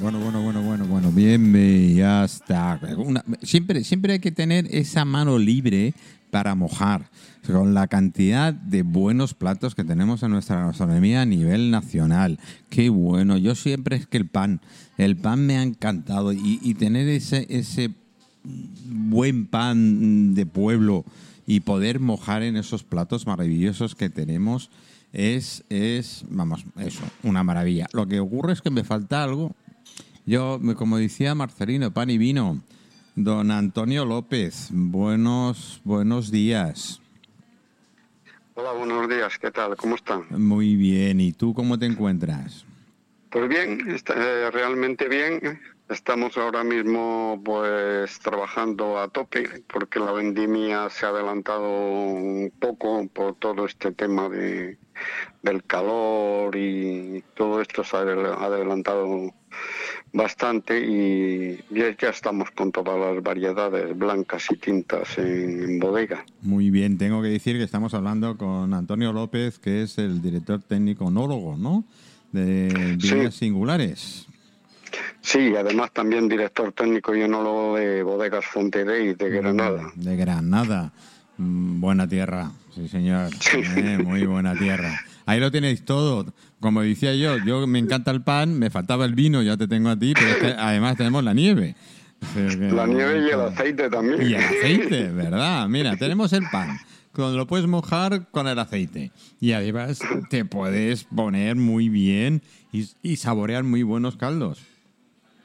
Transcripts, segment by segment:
Bueno, bueno, bueno, bueno, bueno, bien, ya está. Siempre, siempre hay que tener esa mano libre para mojar. Con la cantidad de buenos platos que tenemos en nuestra gastronomía a nivel nacional. Qué bueno. Yo siempre es que el pan, el pan me ha encantado. Y, y tener ese, ese buen pan de pueblo y poder mojar en esos platos maravillosos que tenemos es, es, vamos, eso, una maravilla. Lo que ocurre es que me falta algo. Yo, como decía Marcelino, pan y vino. Don Antonio López, buenos, buenos días. Hola, buenos días, ¿qué tal? ¿Cómo están? Muy bien, ¿y tú cómo te encuentras? Pues bien, está, eh, realmente bien. Estamos ahora mismo pues trabajando a tope porque la vendimia se ha adelantado un poco por todo este tema de, del calor y todo esto se ha adel- adelantado bastante y ya, estamos con todas las variedades blancas y tintas en, en bodega. Muy bien, tengo que decir que estamos hablando con Antonio López, que es el director técnico onólogo, ¿no? De Sí. Viñas Singulares. Sí, además también director técnico y enólogo de Bodegas Fonterey de Granada. De Granada. Mm, Buena tierra, sí señor. Eh, muy buena tierra. Ahí lo tenéis todo. Como decía yo, yo me encanta el pan, me faltaba el vino, ya te tengo a ti, pero es que además tenemos la nieve. La nieve y el aceite también. Y el aceite, ¿verdad? Mira, tenemos el pan. Lo puedes mojar con el aceite. Y además te puedes poner muy bien y, y saborear muy buenos caldos.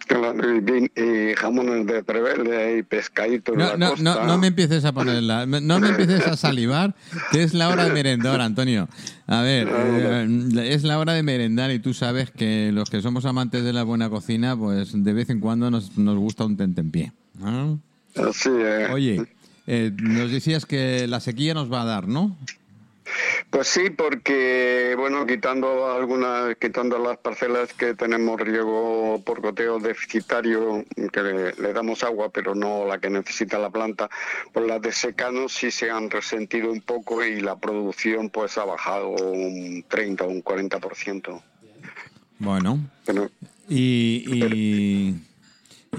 Claro, y, jamones de Prevelde y pescadito de No, la no, costa. no, no me empieces a ponerla, no me empieces a salivar, que es la hora de merendar, Antonio. A ver, eh, es la hora de merendar y tú sabes que los que somos amantes de la buena cocina, pues de vez en cuando nos, nos gusta un tentempié. Así es. Oye, eh, nos decías que la sequía nos va a dar, ¿no? Pues sí, porque, bueno, quitando algunas, quitando las parcelas que tenemos riego por goteo deficitario, que le, le damos agua, pero no la que necesita la planta, pues las de secano sí se han resentido un poco y la producción pues ha bajado un 30 o un 40%. Bueno, Bueno, y, y,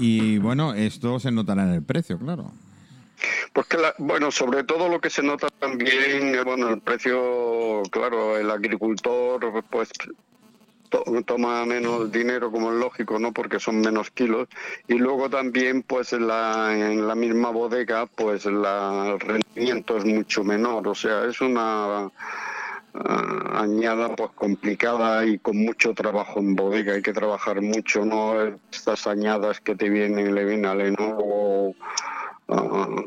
y bueno, esto se notará en el precio, claro. Pues que, la- bueno, sobre todo lo que se nota también, eh, bueno, el precio, claro, el agricultor, pues to- toma menos dinero, como es lógico, ¿no? Porque son menos kilos. Y luego también, pues en la, en la misma bodega, pues la, el rendimiento es mucho menor. O sea, es una ah, añada pues complicada y con mucho trabajo en bodega. Hay que trabajar mucho, ¿no? Estas añadas que te vienen, le viene al ah,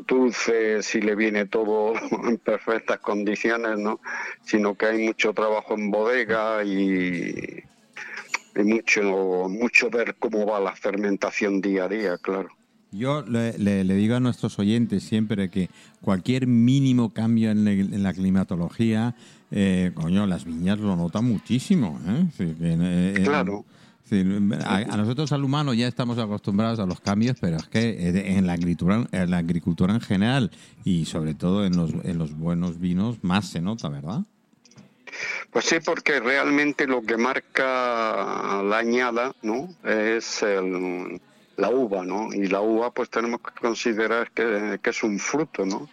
dulce, si le viene todo en perfectas condiciones, ¿no? Sino que hay mucho trabajo en bodega y, y mucho, mucho ver cómo va la fermentación día a día, claro. Yo le, le- le digo a nuestros oyentes siempre que cualquier mínimo cambio en, la- en la climatología, eh, coño, las viñas lo notan muchísimo. ¿eh? Que, Claro. Decir, a, a nosotros al humano ya estamos acostumbrados a los cambios, pero es que eh, en la agricultura, en la agricultura en general y sobre todo en los, en los buenos vinos más se nota, ¿verdad? Pues sí, porque realmente lo que marca la añada, ¿no? Es el- la uva, ¿no? Y la uva, pues tenemos que considerar que, que es un fruto, ¿no?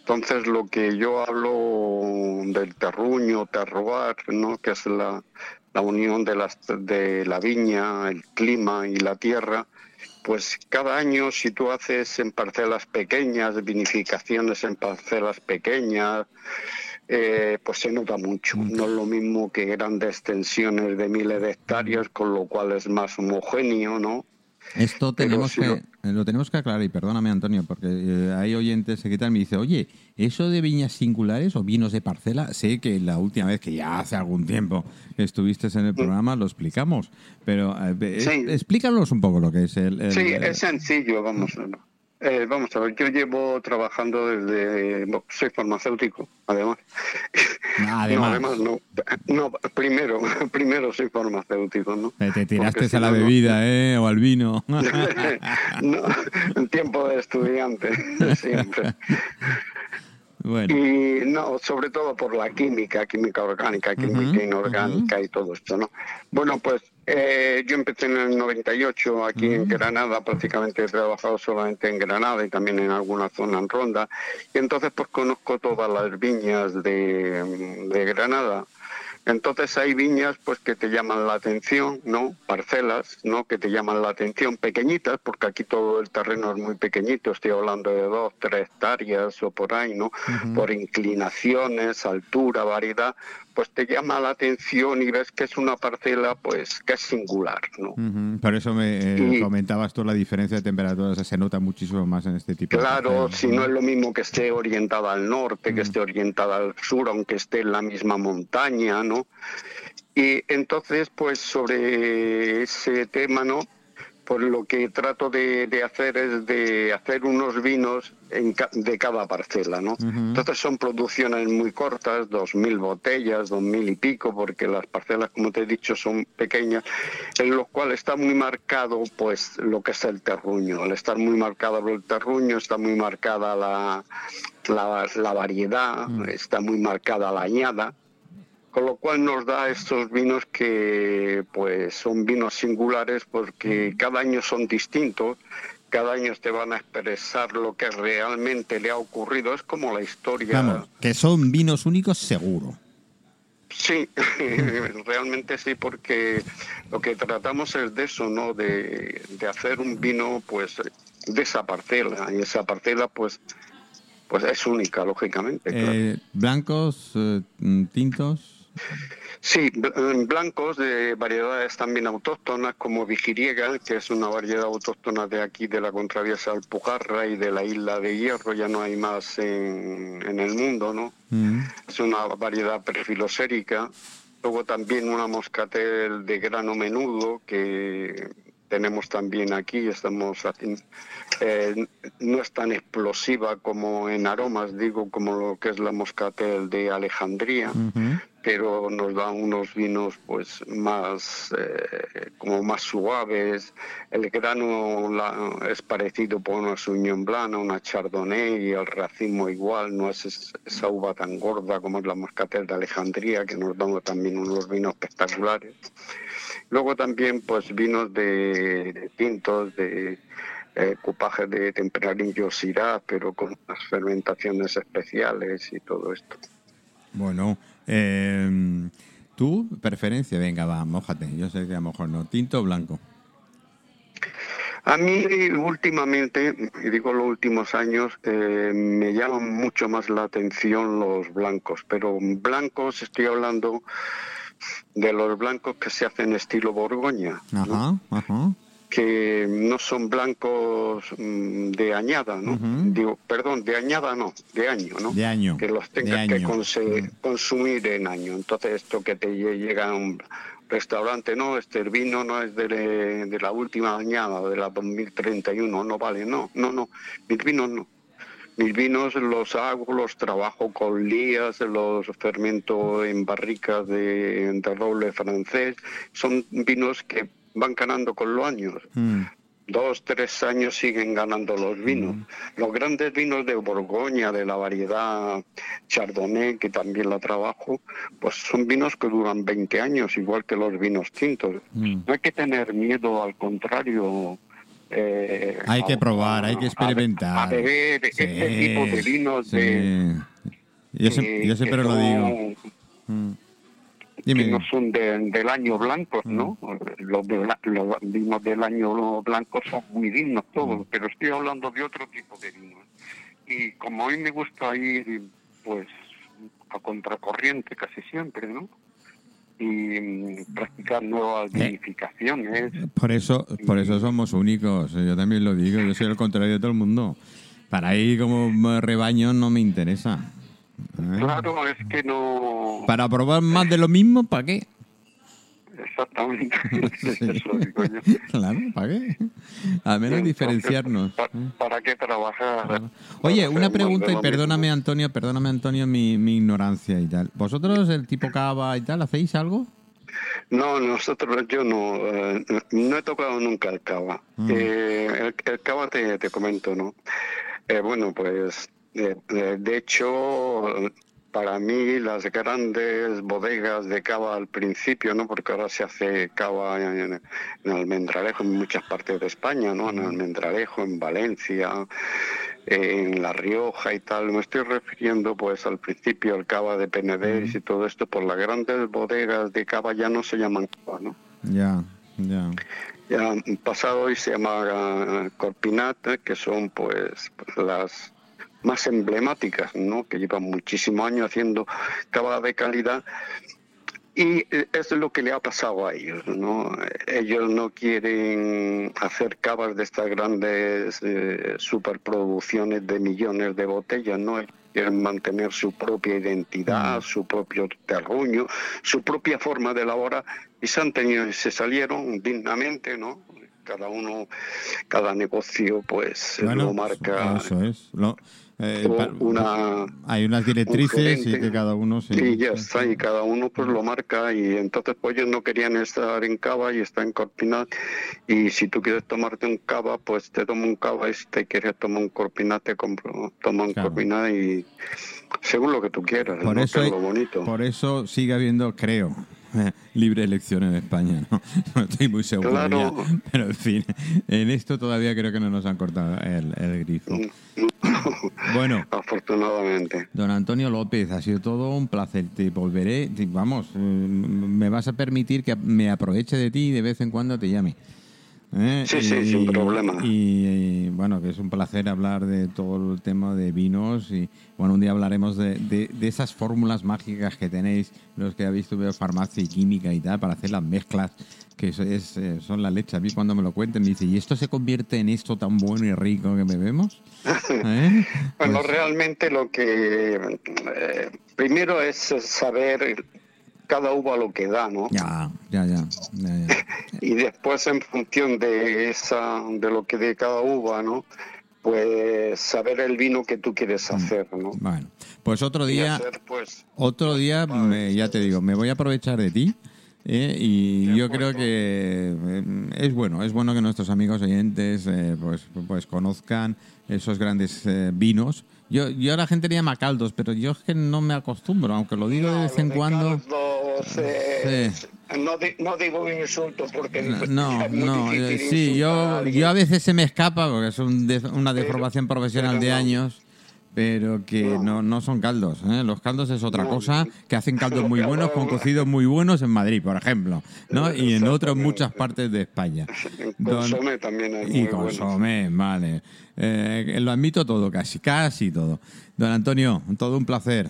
Entonces, lo que yo hablo del terruño, terroir, ¿no? Que es la, la unión de, las, de la viña, el clima y la tierra, pues cada año si tú haces en parcelas pequeñas, vinificaciones en parcelas pequeñas, eh, pues se nota mucho. No es lo mismo que grandes extensiones de miles de hectáreas, con lo cual es más homogéneo, ¿no? Esto tenemos que, lo- lo tenemos que aclarar, y perdóname Antonio, porque eh, hay oyentes que tal me dice, oye, eso de viñas singulares o vinos de parcela, sé que la última vez que ya hace algún tiempo estuviste en el programa lo explicamos, pero eh, Sí. explícanos un poco lo que es el... el- Sí, es sencillo, vamos. Eh, vamos a ver, yo llevo trabajando desde... soy farmacéutico, además. Ah, además. No, además no. No, primero, primero soy farmacéutico, ¿no? Te, te tiraste Porque a la no- bebida, ¿eh? O al vino. no, en tiempo de estudiante, siempre. Bueno. Y no, sobre todo por la química, química orgánica, química Ujú, inorgánica y todo esto, ¿no? Bueno, pues eh, yo empecé en el 98 aquí en Mm. Granada, prácticamente he trabajado solamente en Granada y también en alguna zona en Ronda. Y entonces pues conozco todas las viñas de, de Granada. Entonces hay viñas pues que te llaman la atención, ¿no? Parcelas, ¿no? Que te llaman la atención, pequeñitas, porque aquí todo el terreno es muy pequeñito, estoy hablando de dos, tres hectáreas o por ahí, ¿no? Por inclinaciones, altura, variedad, pues te llama la atención y ves que es una parcela pues que es singular, ¿no? Ujú, Por eso me eh, Y- comentabas tú la diferencia de temperaturas, se nota muchísimo más en este tipo de Claro, parcelas, si no es lo mismo que esté orientada al norte, que esté orientada al sur, aunque esté en la misma montaña, ¿no? Y entonces, pues sobre ese tema, ¿no? Pues lo que trato de, de hacer es de hacer unos vinos en ca- de cada parcela, ¿no? Entonces son producciones muy cortas, dos mil botellas, dos mil y pico, porque las parcelas, como te he dicho, son pequeñas, en los cuales está muy marcado, pues, lo que es el terruño. Al estar muy marcado el terruño, está muy marcada la, la, la variedad, está muy marcada la añada, con lo cual nos da estos vinos que, pues, son vinos singulares porque cada año son distintos. Cada año te van a expresar lo que realmente le ha ocurrido. Es como la historia. Vamos, que son vinos únicos seguro. Sí, realmente sí, porque lo que tratamos es de eso, ¿no? De, de hacer un vino, pues, de esa parcela. Y esa parcela, pues, pues es única, lógicamente. claro. Eh, blancos, eh, tintos. Sí, eh, blancos de variedades también autóctonas como Vigiriega, que es una variedad autóctona de aquí, de la contraviesa Alpujarra y de la isla de Hierro, ya no hay más en, en el mundo, ¿no? Mm. Es una variedad prefilosérica. Luego también una moscatel de grano menudo que tenemos también aquí. Estamos haciendo, eh, no es tan explosiva como en aromas, digo, como lo que es la moscatel de Alejandría. Pero nos da unos vinos pues más eh, como más suaves el grano la- es parecido por una Sauvignon Blanc una Chardonnay y el racimo igual no es es- esa uva tan gorda como es la Moscatel de Alejandría que nos da también unos vinos espectaculares luego también pues vinos de, de tintos de eh, cupajes de tempranillo Syrah, pero con unas fermentaciones especiales y todo esto. Bueno, eh, tu preferencia, venga, va, mójate. Yo sé que a lo mejor no. ¿Tinto o blanco? A mí últimamente, y digo los últimos años, eh, me llaman mucho más la atención los blancos, pero blancos estoy hablando de los blancos que se hacen estilo Borgoña, ¿no? Ajá, ajá. Que no son blancos mm, de añada, ¿no? Digo, perdón, de añada no, de año, ¿no? De año. que los tengas que conse- consumir en año. Entonces, esto que te lle- llega a un restaurante, no, este el vino no es de, de la última añada, de la 2031, no vale, no, no, no, mis vinos no. Mis vinos los hago, los trabajo con lías, los fermento en barricas de, de roble francés. Son vinos que van ganando con los años Mm. dos, tres años siguen ganando los vinos. Los grandes vinos de Borgoña, de la variedad Chardonnay, que también la trabajo, pues son vinos que duran 20 años, igual que los vinos tintos. Mm. No hay que tener miedo, al contrario. eh, Hay que a- probar, hay que experimentar. A, beber Sí, este tipo de vinos sí. de, Yo, siempre lo digo. Mm. Que Dime. no son de- del año blanco, ¿no? Los, de bla- los vinos del año blanco son muy dignos todos, pero estoy hablando de otro tipo de vinos. Y como a mí me gusta ir, pues, a contracorriente casi siempre, ¿no? Y mm, practicar nuevas Eh. vinificaciones. Por eso, por eso somos únicos. Yo también lo digo. Yo soy el contrario de todo el mundo. Para ir como rebaño no me interesa. ¿Eh? Claro, es que no... Para probar más de lo mismo, ¿para qué? Exactamente. Sí. Eso digo yo. Claro, ¿para qué? Al menos Entonces, diferenciarnos. ¿eh? ¿Para qué trabajar? Oye, Para una pregunta y perdóname mismo. Antonio, perdóname Antonio mi, mi ignorancia y tal. ¿Vosotros el tipo cava y tal hacéis algo? No, nosotros, yo no, eh, no he tocado nunca el cava. Mm. Eh, el, el cava te, te comento, ¿no? Eh, bueno, pues De, de- de hecho, para mí las grandes bodegas de cava al principio, ¿no? Porque ahora se hace cava en, en Almendralejo, en muchas partes de España, ¿no? En Almendralejo, en Valencia, en La Rioja y tal. Me estoy refiriendo, pues, al principio al cava de Penedés y todo esto. Por las grandes bodegas de cava ya no se llaman cava, ¿no? Ya, ya. Ya han pasado y se llama eh, Corpinat, que son pues las más emblemáticas, ¿no? Que llevan muchísimos años haciendo cava de calidad. Y es lo que le ha pasado a ellos, ¿no? Ellos no quieren hacer cavas de estas grandes eh, superproducciones de millones de botellas, ¿no? Quieren mantener su propia identidad, su propio terruño, su propia forma de elaborar y se han tenido, se salieron dignamente, ¿no? Cada uno, cada negocio, pues lo marca Eso es. Lo- eh, una hay unas directrices y que cada uno se. y ya está, y cada uno pues lo marca y entonces pues ellos no querían estar en cava y está en corpinat y si tú quieres tomarte un cava pues te tomo un cava y si te quieres tomar un corpinat te compro, toma un Claro. corpinat y según lo que tú quieras, Por ¿no? eso, que es lo bonito. por eso sigue habiendo, creo, eh, libre elección en España. No, No estoy muy seguro Claro. ya, pero en fin, en esto todavía creo que no nos han cortado el, el grifo. Bueno, Afortunadamente. don Antonio López, ha sido todo un placer. Te volveré, te- vamos, eh, me vas a permitir que me aproveche de ti y de vez en cuando te llame. ¿Eh? Sí, sí, sin problema. Y, y, bueno, que es un placer hablar de todo el tema de vinos y bueno, un día hablaremos de, de- de esas fórmulas mágicas que tenéis, los que habéis estudiado farmacia y química y tal, para hacer las mezclas, que es, eh, son la leche. A mí cuando me lo cuenten me dice, ¿y esto se convierte en esto tan bueno y rico que bebemos? ¿Eh? Bueno, Pues- realmente lo que eh, primero es saber cada uva lo que da, ¿no? Ya, ya, ya, ya, ya. Y después en función de esa, de lo que de cada uva, ¿no? Pues saber el vino que tú quieres hacer, ¿no? Bueno, pues otro día, hacer, pues, otro día, me- ya te digo, me voy a aprovechar de ti. ¿eh? y yo creo que eh, es bueno, es bueno que nuestros amigos oyentes eh, pues, pues conozcan esos grandes eh, vinos. Yo, yo a la gente le llama caldos, pero yo es que no me acostumbro, aunque lo digo de vez en cuando. Eh, no, no digo un insulto porque No, es muy no, eh, difícil sí, yo, yo a veces se me escapa porque es un de- una deformación profesional pero de no. años, pero que no, No. son caldos. ¿eh? Los caldos es otra cosa, que hacen caldos muy buenos con cocidos muy buenos en Madrid, por ejemplo, ¿no? y en otras muchas partes de España. Consomé también es y muy bueno. consomé, vale. Eh, lo admito todo, casi, casi todo. Don Antonio, todo un placer.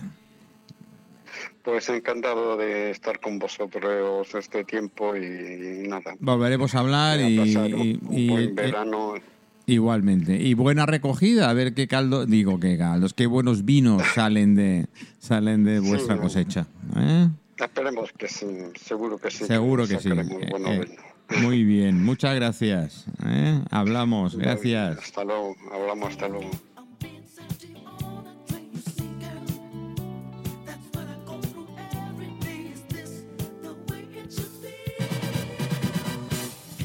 Pues encantado de estar con vosotros este tiempo y, nada. Volveremos a hablar a y, pasar un, y- un y- buen verano. Igualmente. Y buena recogida, a ver qué caldo, digo qué caldos, qué buenos vinos salen de salen de vuestra Sí. cosecha. ¿eh? Esperemos que sí, seguro que sí. Seguro que sí. Eh, eh, muy bien, muchas gracias. ¿eh? Hablamos, gracias. Hasta luego, hablamos hasta luego.